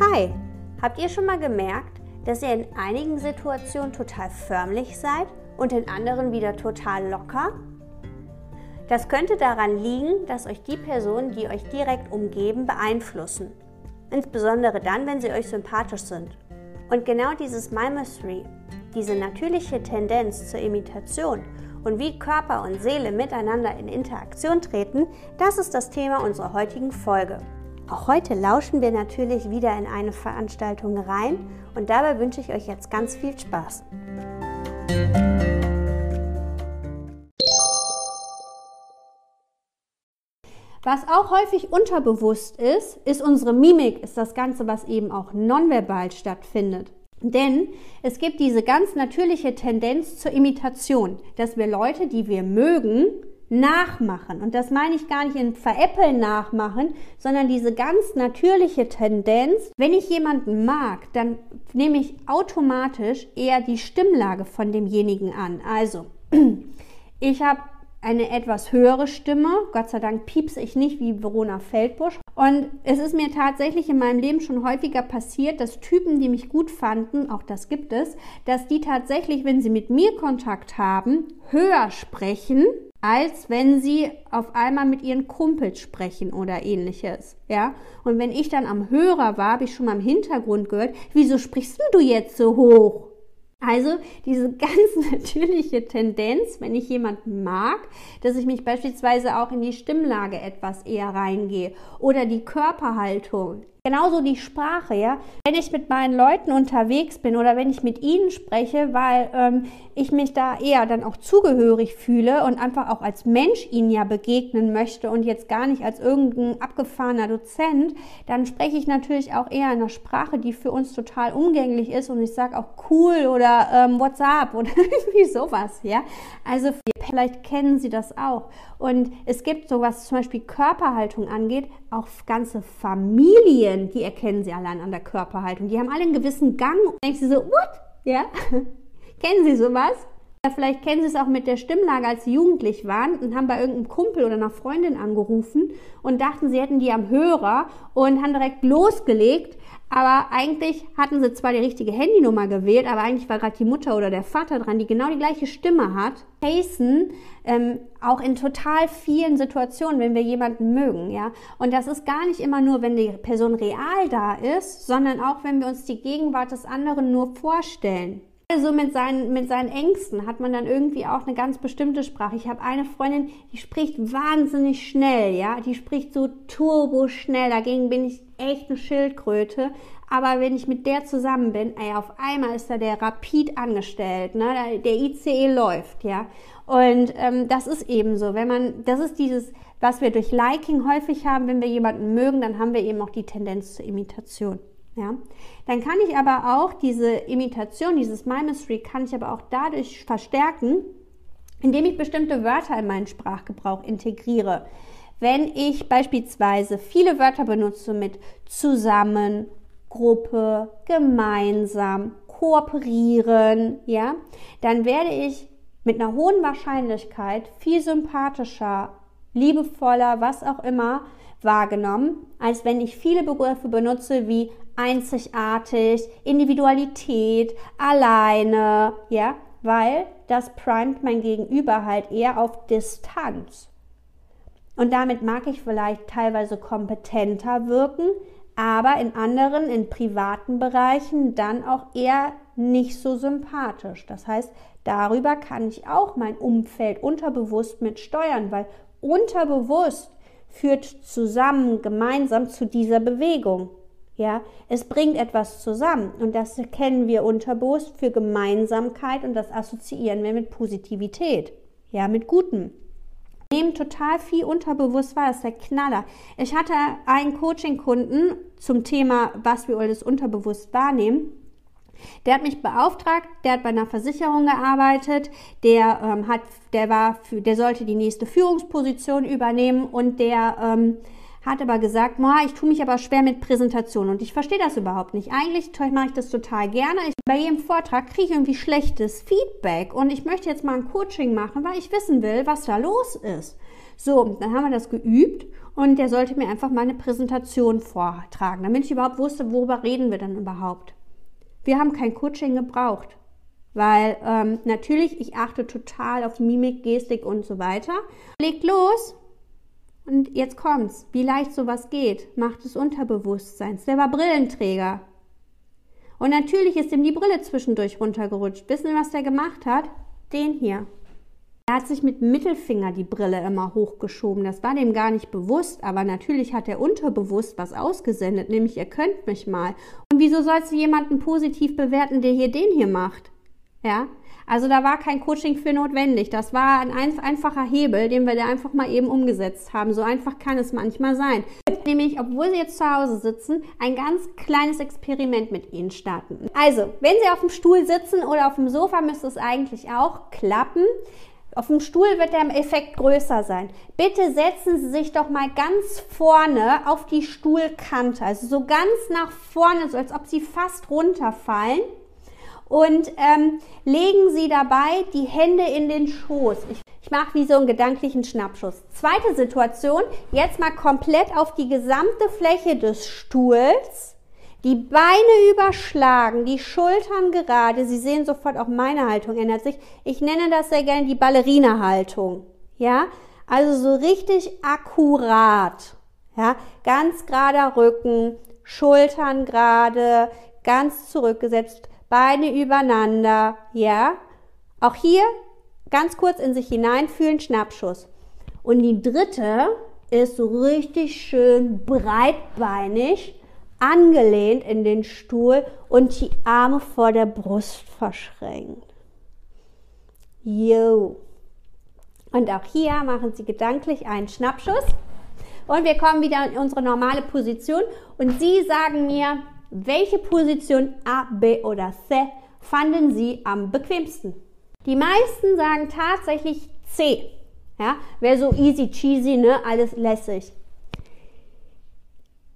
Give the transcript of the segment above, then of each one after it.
Hi, habt ihr schon mal gemerkt, dass ihr in einigen Situationen total förmlich seid und in anderen wieder total locker? Das könnte daran liegen, dass euch die Personen, die euch direkt umgeben, beeinflussen. Insbesondere dann, wenn sie euch sympathisch sind. Und genau dieses Mimicry, diese natürliche Tendenz zur Imitation und wie Körper und Seele miteinander in Interaktion treten, das ist das Thema unserer heutigen Folge. Auch heute lauschen wir natürlich wieder in eine Veranstaltung rein und dabei wünsche ich euch jetzt ganz viel Spaß. Was auch häufig unterbewusst ist, ist unsere Mimik, ist das Ganze, was eben auch nonverbal stattfindet. Denn es gibt diese ganz natürliche Tendenz zur Imitation, dass wir Leute, die wir mögen, nachmachen. Und das meine ich gar nicht in Veräppeln nachmachen, sondern diese ganz natürliche Tendenz. Wenn ich jemanden mag, dann nehme ich automatisch eher die Stimmlage von demjenigen an. Also, ich habe eine etwas höhere Stimme. Gott sei Dank piepse ich nicht wie Verona Feldbusch. Und es ist mir tatsächlich in meinem Leben schon häufiger passiert, dass Typen, die mich gut fanden, auch das gibt es, dass die tatsächlich, wenn sie mit mir Kontakt haben, höher sprechen als wenn sie auf einmal mit ihren Kumpels sprechen oder ähnliches. Ja? Und wenn ich dann am Hörer war, habe ich schon mal im Hintergrund gehört, wieso sprichst du jetzt so hoch? Also diese ganz natürliche Tendenz, wenn ich jemanden mag, dass ich mich beispielsweise auch in die Stimmlage etwas eher reingehe oder die Körperhaltung. Genauso die Sprache, ja. Wenn ich mit meinen Leuten unterwegs bin oder wenn ich mit ihnen spreche, weil ähm, ich mich da eher dann auch zugehörig fühle und einfach auch als Mensch ihnen ja begegnen möchte und jetzt gar nicht als irgendein abgefahrener Dozent, dann spreche ich natürlich auch eher in einer Sprache, die für uns total umgänglich ist und ich sage auch cool oder ähm, WhatsApp oder irgendwie sowas, ja. Also vielleicht kennen Sie das auch. Und es gibt so, was zum Beispiel Körperhaltung angeht, auch ganze Familien Medien, die erkennen sie allein an der Körperhaltung. Die haben alle einen gewissen Gang. Und denkst du so, what? Ja? Kennen Sie sowas? Vielleicht kennen Sie es auch mit der Stimmlage, als Sie jugendlich waren und haben bei irgendeinem Kumpel oder einer Freundin angerufen und dachten, Sie hätten die am Hörer und haben direkt losgelegt. Aber eigentlich hatten Sie zwar die richtige Handynummer gewählt, aber eigentlich war gerade die Mutter oder der Vater dran, die genau die gleiche Stimme hat. Casen ähm, auch in total vielen Situationen, wenn wir jemanden mögen, ja. Und das ist gar nicht immer nur, wenn die Person real da ist, sondern auch, wenn wir uns die Gegenwart des anderen nur vorstellen. Also mit seinen, mit seinen Ängsten hat man dann irgendwie auch eine ganz bestimmte Sprache. Ich habe eine Freundin, die spricht wahnsinnig schnell, ja, die spricht so turbo schnell. Dagegen bin ich echt eine Schildkröte. Aber wenn ich mit der zusammen bin, ey, auf einmal ist da der Rapid angestellt, ne? Der ICE läuft, ja. Und ähm, das ist eben so, wenn man, das ist dieses, was wir durch Liking häufig haben, wenn wir jemanden mögen, dann haben wir eben auch die Tendenz zur Imitation. Ja? Dann kann ich aber auch diese Imitation, dieses Mimicry, kann ich aber auch dadurch verstärken, indem ich bestimmte Wörter in meinen Sprachgebrauch integriere. Wenn ich beispielsweise viele Wörter benutze mit zusammen, Gruppe, gemeinsam, kooperieren, ja, dann werde ich mit einer hohen Wahrscheinlichkeit viel sympathischer, liebevoller, was auch immer wahrgenommen, als wenn ich viele Begriffe benutze wie einzigartig, Individualität, alleine, ja, weil das primet mein Gegenüber halt eher auf Distanz. Und damit mag ich vielleicht teilweise kompetenter wirken, aber in anderen, in privaten Bereichen dann auch eher nicht so sympathisch. Das heißt, darüber kann ich auch mein Umfeld unterbewusst mit steuern, weil unterbewusst führt zusammen, gemeinsam zu dieser Bewegung. Ja, es bringt etwas zusammen und das kennen wir unterbewusst für Gemeinsamkeit und das assoziieren wir mit Positivität. Ja, mit Gutem. Wir nehmen total viel unterbewusst wahr, das ist der Knaller. Ich hatte einen Coaching-Kunden zum Thema, was wir alles unterbewusst wahrnehmen. Der hat mich beauftragt, der hat bei einer Versicherung gearbeitet, der ähm, hat, der war für, der sollte die nächste Führungsposition übernehmen und der ähm, hat aber gesagt, ich tue mich aber schwer mit Präsentationen und ich verstehe das überhaupt nicht. Eigentlich mache ich das total gerne. Ich, bei jedem Vortrag kriege ich irgendwie schlechtes Feedback und ich möchte jetzt mal ein Coaching machen, weil ich wissen will, was da los ist. So, dann haben wir das geübt und der sollte mir einfach mal eine Präsentation vortragen, damit ich überhaupt wusste, worüber reden wir dann überhaupt. Wir haben kein Coaching gebraucht, weil ähm, natürlich, ich achte total auf Mimik, Gestik und so weiter. Legt los und jetzt kommt's. Wie leicht sowas geht, macht es Unterbewusstseins. Der war Brillenträger. Und natürlich ist ihm die Brille zwischendurch runtergerutscht. Wissen Sie, was der gemacht hat? Den hier. Er hat sich mit Mittelfinger die Brille immer hochgeschoben. Das war dem gar nicht bewusst, aber natürlich hat er unterbewusst was ausgesendet, nämlich ihr könnt mich mal. Und wieso sollst du jemanden positiv bewerten, der hier den hier macht? Ja? Also da war kein Coaching für notwendig. Das war ein einfacher Hebel, den wir da einfach mal eben umgesetzt haben. So einfach kann es manchmal sein. Nämlich, obwohl Sie jetzt zu Hause sitzen, ein ganz kleines Experiment mit Ihnen starten. Also, wenn Sie auf dem Stuhl sitzen oder auf dem Sofa, müsste es eigentlich auch klappen. Auf dem Stuhl wird der Effekt größer sein. Bitte setzen Sie sich doch mal ganz vorne auf die Stuhlkante, also so ganz nach vorne, so als ob Sie fast runterfallen. Und ähm, legen Sie dabei die Hände in den Schoß. Ich, ich mache wie so einen gedanklichen Schnappschuss. Zweite Situation, jetzt mal komplett auf die gesamte Fläche des Stuhls die Beine überschlagen, die Schultern gerade. Sie sehen sofort, auch meine Haltung ändert sich. Ich nenne das sehr gerne die Ballerina-Haltung. Ja, also so richtig akkurat. Ja, ganz gerader Rücken, Schultern gerade, ganz zurückgesetzt, Beine übereinander. Ja, auch hier ganz kurz in sich hineinfühlen, Schnappschuss. Und die dritte ist so richtig schön breitbeinig angelehnt in den Stuhl und die Arme vor der Brust verschränkt. Jo. Und auch hier machen Sie gedanklich einen Schnappschuss. Und wir kommen wieder in unsere normale Position. Und Sie sagen mir, welche Position A, B oder C fanden Sie am bequemsten? Die meisten sagen tatsächlich C. Ja, wäre so easy cheesy, ne? Alles lässig.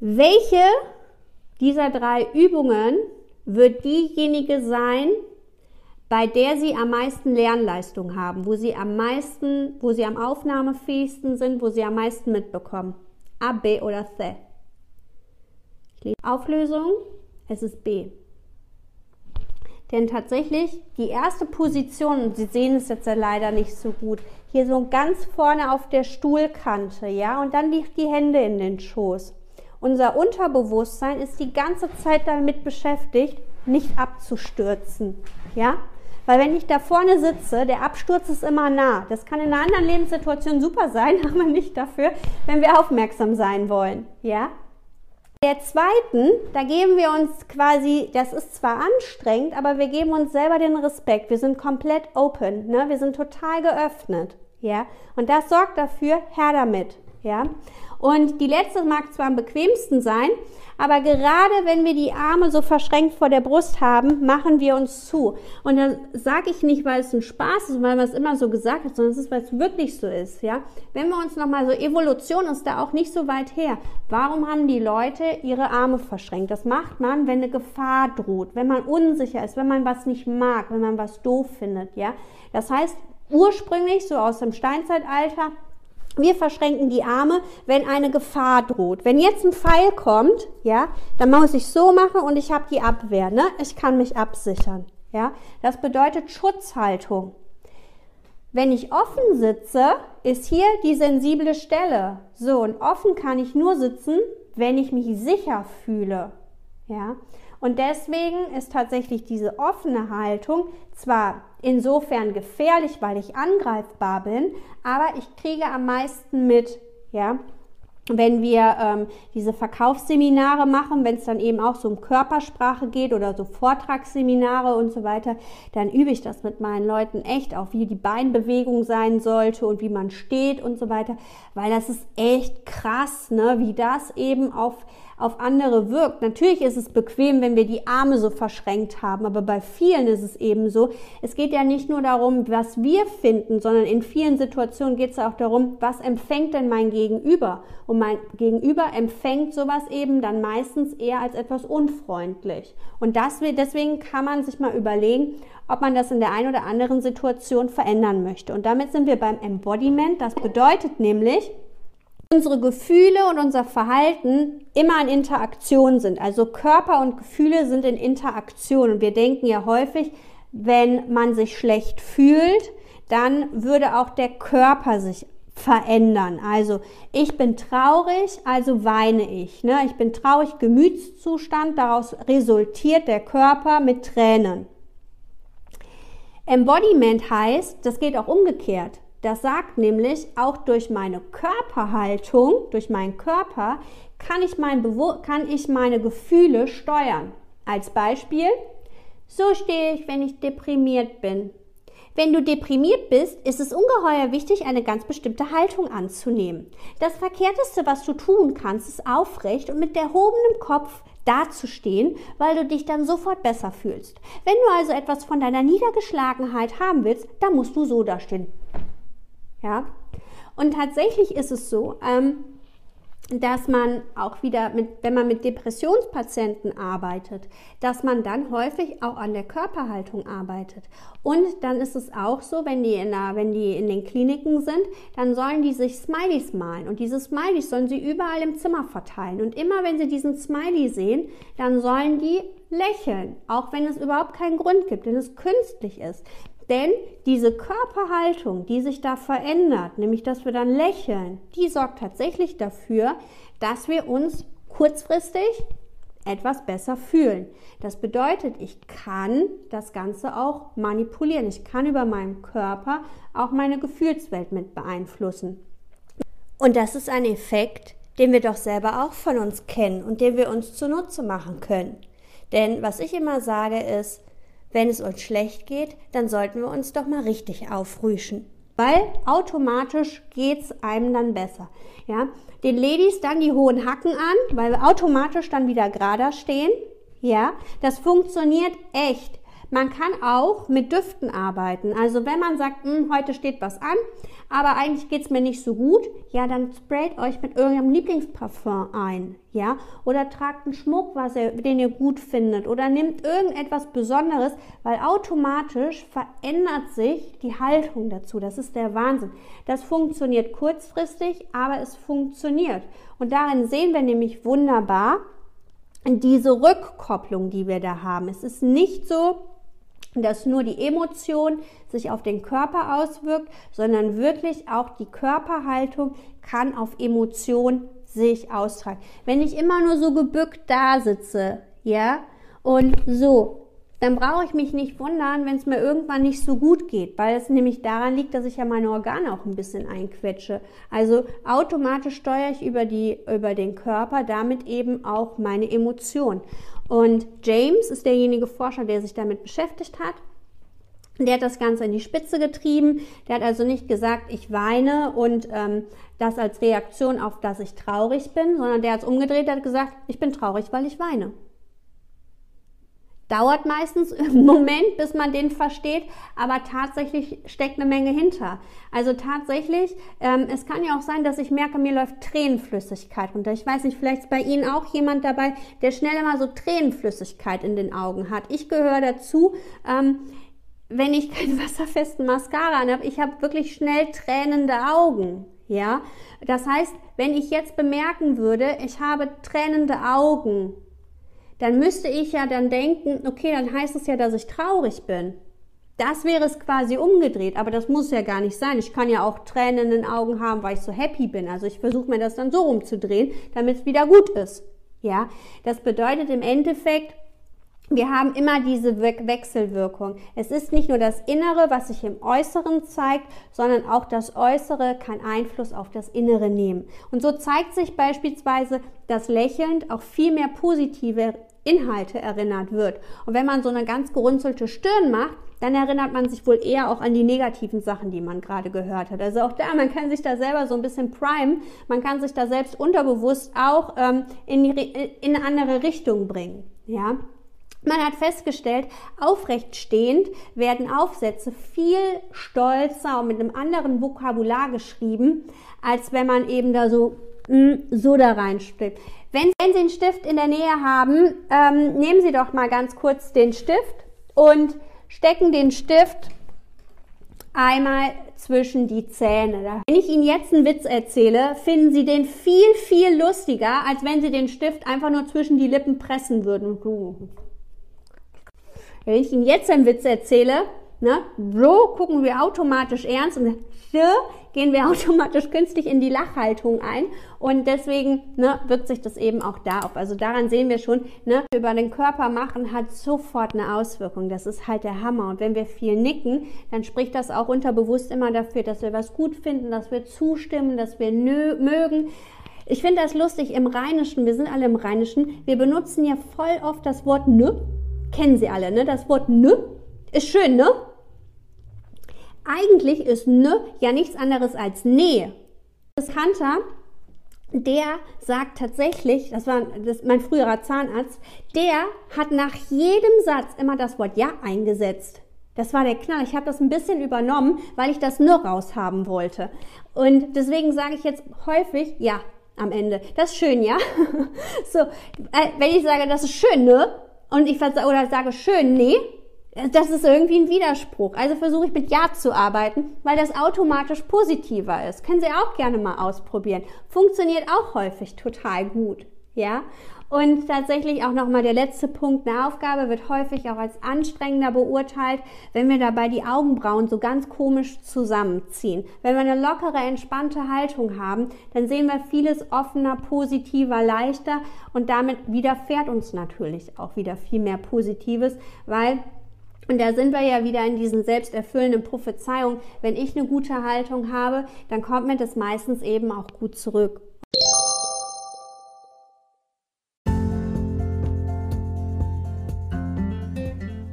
Welche dieser drei Übungen wird diejenige sein, bei der Sie am meisten Lernleistung haben, wo Sie am meisten, wo Sie am aufnahmefähigsten sind, wo Sie am meisten mitbekommen. A, B oder C. Auflösung, es ist B. Denn tatsächlich die erste Position, und Sie sehen es jetzt ja leider nicht so gut, hier so ganz vorne auf der Stuhlkante, ja, und dann die, die Hände in den Schoß. Unser Unterbewusstsein ist die ganze Zeit damit beschäftigt, nicht abzustürzen. Ja? Weil wenn ich da vorne sitze, der Absturz ist immer nah. Das kann in einer anderen Lebenssituation super sein, aber nicht dafür, wenn wir aufmerksam sein wollen. Ja? Der zweiten, da geben wir uns quasi, das ist zwar anstrengend, aber wir geben uns selber den Respekt. Wir sind komplett open, ne? wir sind total geöffnet. Ja? Und das sorgt dafür, her damit. Ja? Und die letzte mag zwar am bequemsten sein, aber gerade wenn wir die Arme so verschränkt vor der Brust haben, machen wir uns zu. Und das sage ich nicht, weil es ein Spaß ist, weil man es immer so gesagt hat, sondern es ist, weil es wirklich so ist. Ja? Wenn wir uns nochmal so, Evolution ist da auch nicht so weit her. Warum haben die Leute ihre Arme verschränkt? Das macht man, wenn eine Gefahr droht, wenn man unsicher ist, wenn man was nicht mag, wenn man was doof findet. Ja? Das heißt, ursprünglich, so aus dem Steinzeitalter, wir verschränken die Arme, wenn eine Gefahr droht. Wenn jetzt ein Pfeil kommt, ja, dann muss ich so machen und ich habe die Abwehr, ne? Ich kann mich absichern, ja? Das bedeutet Schutzhaltung. Wenn ich offen sitze, ist hier die sensible Stelle. So, und offen kann ich nur sitzen, wenn ich mich sicher fühle, ja? Und deswegen ist tatsächlich diese offene Haltung zwar insofern gefährlich, weil ich angreifbar bin, aber ich kriege am meisten mit, ja. Wenn wir ähm, diese Verkaufsseminare machen, wenn es dann eben auch so um Körpersprache geht oder so Vortragsseminare und so weiter, dann übe ich das mit meinen Leuten echt auf, wie die Beinbewegung sein sollte und wie man steht und so weiter, weil das ist echt krass, ne, wie das eben auf auf andere wirkt. Natürlich ist es bequem, wenn wir die Arme so verschränkt haben, aber bei vielen ist es eben so. Es geht ja nicht nur darum, was wir finden, sondern in vielen Situationen geht es auch darum, was empfängt denn mein Gegenüber? Und mein Gegenüber empfängt sowas eben dann meistens eher als etwas unfreundlich. Und das, deswegen kann man sich mal überlegen, ob man das in der einen oder anderen Situation verändern möchte. Und damit sind wir beim Embodiment. Das bedeutet nämlich, unsere Gefühle und unser Verhalten immer in Interaktion sind. Also Körper und Gefühle sind in Interaktion. Und wir denken ja häufig, wenn man sich schlecht fühlt, dann würde auch der Körper sich verändern. Also ich bin traurig, also weine ich. Ne? Ich bin traurig, Gemütszustand, daraus resultiert der Körper mit Tränen. Embodiment heißt, das geht auch umgekehrt. Das sagt nämlich, auch durch meine Körperhaltung, durch meinen Körper, kann ich, mein kann ich meine Gefühle steuern. Als Beispiel, so stehe ich, wenn ich deprimiert bin. Wenn du deprimiert bist, ist es ungeheuer wichtig, eine ganz bestimmte Haltung anzunehmen. Das Verkehrteste, was du tun kannst, ist aufrecht und mit erhobenem Kopf dazustehen, weil du dich dann sofort besser fühlst. Wenn du also etwas von deiner Niedergeschlagenheit haben willst, dann musst du so dastehen. Ja? Und tatsächlich ist es so, ähm, dass man auch wieder mit, wenn man mit Depressionspatienten arbeitet, dass man dann häufig auch an der Körperhaltung arbeitet. Und dann ist es auch so, wenn die in, der, wenn die in den Kliniken sind, dann sollen die sich Smileys malen. Und diese Smileys sollen sie überall im Zimmer verteilen. Und immer wenn sie diesen Smiley sehen, dann sollen die lächeln, auch wenn es überhaupt keinen Grund gibt, denn es künstlich ist. Denn diese Körperhaltung, die sich da verändert, nämlich dass wir dann lächeln, die sorgt tatsächlich dafür, dass wir uns kurzfristig etwas besser fühlen. Das bedeutet, ich kann das Ganze auch manipulieren. Ich kann über meinen Körper auch meine Gefühlswelt mit beeinflussen. Und das ist ein Effekt, den wir doch selber auch von uns kennen und den wir uns zunutze machen können. Denn was ich immer sage ist, wenn es uns schlecht geht, dann sollten wir uns doch mal richtig aufrüschen. Weil automatisch geht es einem dann besser. Ja? Den Ladies dann die hohen Hacken an, weil wir automatisch dann wieder gerader stehen. Ja, das funktioniert echt. Man kann auch mit Düften arbeiten. Also wenn man sagt, hm, heute steht was an, aber eigentlich geht es mir nicht so gut, ja, dann sprayt euch mit irgendeinem Lieblingsparfum ein, ja, oder tragt einen Schmuck, was ihr, den ihr gut findet, oder nehmt irgendetwas Besonderes, weil automatisch verändert sich die Haltung dazu. Das ist der Wahnsinn. Das funktioniert kurzfristig, aber es funktioniert. Und darin sehen wir nämlich wunderbar diese Rückkopplung, die wir da haben. Es ist nicht so, dass nur die Emotion sich auf den Körper auswirkt, sondern wirklich auch die Körperhaltung kann auf Emotion sich austragen. Wenn ich immer nur so gebückt da sitze, ja, und so, dann brauche ich mich nicht wundern, wenn es mir irgendwann nicht so gut geht, weil es nämlich daran liegt, dass ich ja meine Organe auch ein bisschen einquetsche. Also automatisch steuere ich über, die, über den Körper damit eben auch meine Emotionen. Und James ist derjenige Forscher, der sich damit beschäftigt hat. Der hat das Ganze in die Spitze getrieben. Der hat also nicht gesagt, ich weine und ähm, das als Reaktion auf, dass ich traurig bin, sondern der hat es umgedreht, der hat gesagt, ich bin traurig, weil ich weine. Dauert meistens einen Moment, bis man den versteht, aber tatsächlich steckt eine Menge hinter. Also tatsächlich, ähm, es kann ja auch sein, dass ich merke, mir läuft Tränenflüssigkeit runter. Ich weiß nicht, vielleicht ist bei Ihnen auch jemand dabei, der schnell immer so Tränenflüssigkeit in den Augen hat. Ich gehöre dazu. Ähm, wenn ich keinen wasserfesten Mascara habe, ich habe wirklich schnell tränende Augen. Ja, das heißt, wenn ich jetzt bemerken würde, ich habe tränende Augen, dann müsste ich ja dann denken, okay, dann heißt es ja, dass ich traurig bin. Das wäre es quasi umgedreht, aber das muss ja gar nicht sein. Ich kann ja auch Tränen in den Augen haben, weil ich so happy bin. Also ich versuche mir das dann so umzudrehen, damit es wieder gut ist. Ja, das bedeutet im Endeffekt, wir haben immer diese We Wechselwirkung. Es ist nicht nur das Innere, was sich im Äußeren zeigt, sondern auch das Äußere kann Einfluss auf das Innere nehmen. Und so zeigt sich beispielsweise, dass lächelnd auch viel mehr positive Inhalte erinnert wird. Und wenn man so eine ganz gerunzelte Stirn macht, dann erinnert man sich wohl eher auch an die negativen Sachen, die man gerade gehört hat. Also auch da, man kann sich da selber so ein bisschen prime, man kann sich da selbst unterbewusst auch ähm, in, die, in eine andere Richtung bringen. Ja. Man hat festgestellt, aufrecht stehend werden Aufsätze viel stolzer und mit einem anderen Vokabular geschrieben, als wenn man eben da so mm, so da reinsteckt. Wenn, wenn, Sie einen Stift in der Nähe haben, ähm, nehmen Sie doch mal ganz kurz den Stift und stecken den Stift einmal zwischen die Zähne. Wenn ich Ihnen jetzt einen Witz erzähle, finden Sie den viel, viel lustiger, als wenn Sie den Stift einfach nur zwischen die Lippen pressen würden. Wenn ich Ihnen jetzt einen Witz erzähle, ne, so gucken wir automatisch ernst und so gehen wir automatisch künstlich in die Lachhaltung ein und deswegen ne, wirkt sich das eben auch da auf. Also daran sehen wir schon, ne, über den Körper machen hat sofort eine Auswirkung. Das ist halt der Hammer. Und wenn wir viel nicken, dann spricht das auch unterbewusst immer dafür, dass wir was gut finden, dass wir zustimmen, dass wir mögen. Ich finde das lustig im Rheinischen, wir sind alle im Rheinischen, wir benutzen ja voll oft das Wort ne. Kennen Sie alle, ne? Das Wort ne ist schön, ne? Eigentlich ist ne ja nichts anderes als Nähe. Das Hunter, der sagt tatsächlich, das war das, mein früherer Zahnarzt, der hat nach jedem Satz immer das Wort ja eingesetzt. Das war der Knall. Ich habe das ein bisschen übernommen, weil ich das nur raushaben wollte. Und deswegen sage ich jetzt häufig ja am Ende. Das ist schön, ja? so, äh, wenn ich sage, das ist schön, ne? Und ich oder sage schön, nee, das ist irgendwie ein Widerspruch. Also versuche ich mit Ja zu arbeiten, weil das automatisch positiver ist. Können Sie auch gerne mal ausprobieren. Funktioniert auch häufig total gut. Ja? Und tatsächlich auch nochmal der letzte Punkt, eine Aufgabe wird häufig auch als anstrengender beurteilt, wenn wir dabei die Augenbrauen so ganz komisch zusammenziehen. Wenn wir eine lockere, entspannte Haltung haben, dann sehen wir vieles offener, positiver, leichter und damit widerfährt uns natürlich auch wieder viel mehr Positives, weil und da sind wir ja wieder in diesen selbsterfüllenden Prophezeiungen. Wenn ich eine gute Haltung habe, dann kommt mir das meistens eben auch gut zurück.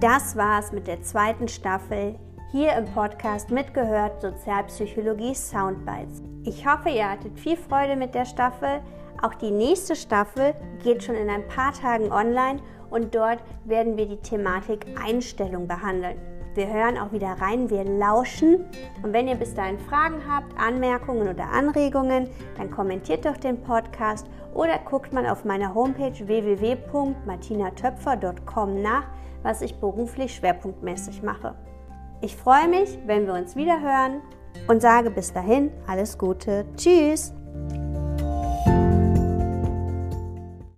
Das war's mit der zweiten Staffel hier im Podcast mitgehört Sozialpsychologie Soundbites. Ich hoffe, ihr hattet viel Freude mit der Staffel. Auch die nächste Staffel geht schon in ein paar Tagen online und dort werden wir die Thematik Einstellung behandeln. Wir hören auch wieder rein, wir lauschen. Und wenn ihr bis dahin Fragen habt, Anmerkungen oder Anregungen, dann kommentiert doch den Podcast oder guckt mal auf meiner Homepage www.martinatöpfer.com nach, was ich beruflich schwerpunktmäßig mache. Ich freue mich, wenn wir uns wieder hören und sage bis dahin alles Gute. Tschüss!